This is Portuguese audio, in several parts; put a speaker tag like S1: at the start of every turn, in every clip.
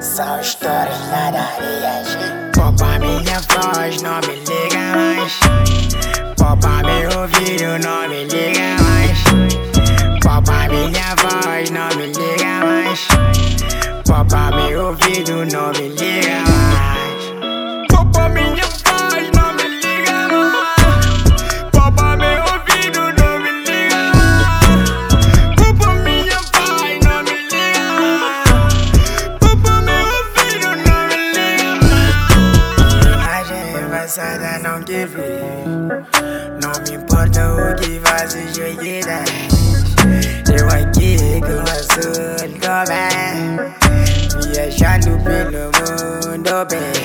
S1: São histórias ladarias. Poupa minha voz, não me liga mais. Poupa meu ouvido, não me liga mais. Poupa minha voz, não me liga mais. Poupa meu ouvido, não me liga mais. Passada não. Não me importa o que fazes hoje Eu aqui com a sua bem Viajando pelo mundo bem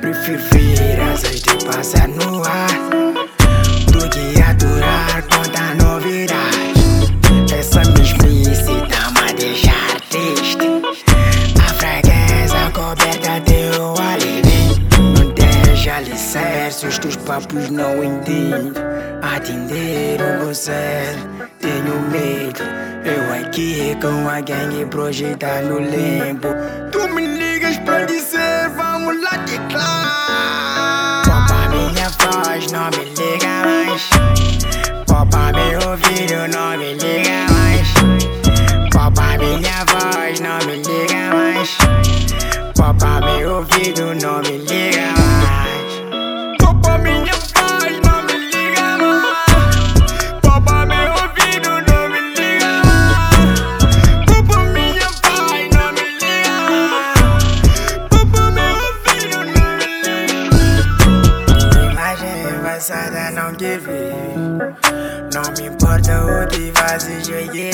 S1: Prefiro ver azeite passar no ar Do que aturar conta novidade Essa mesmice papos não entendo. Atender o você, tenho medo. Eu aqui com a gangue projetando limbo. Tu me ligas pra dizer vamos lá de claro minha voz, não me liga mais. Poupa meu ouvido, não me liga Não Não me importa o que fazes hoje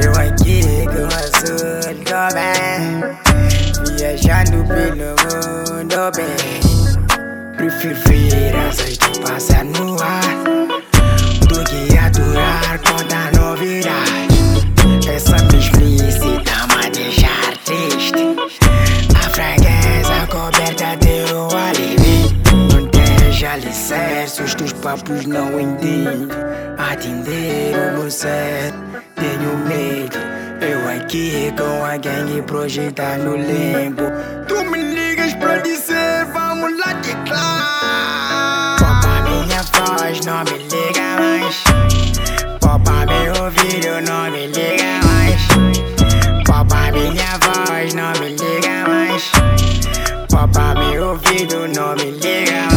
S1: Eu aqui com a sua bem Viajando pelo mundo bem. Prefiro ver azeite passar no ar Do que aturar conta novidade Essa mesmice tá-me a deixar triste papos não entendo. Atender o você, tenho medo. Eu aqui com a gangue projetando limbo. Tu me ligas pra dizer vamos lá de claro. Poupa minha voz, não me liga mais. Poupa meu ouvido, não me liga mais. Poupa minha voz, não me liga mais. Poupa meu ouvido, não me liga mais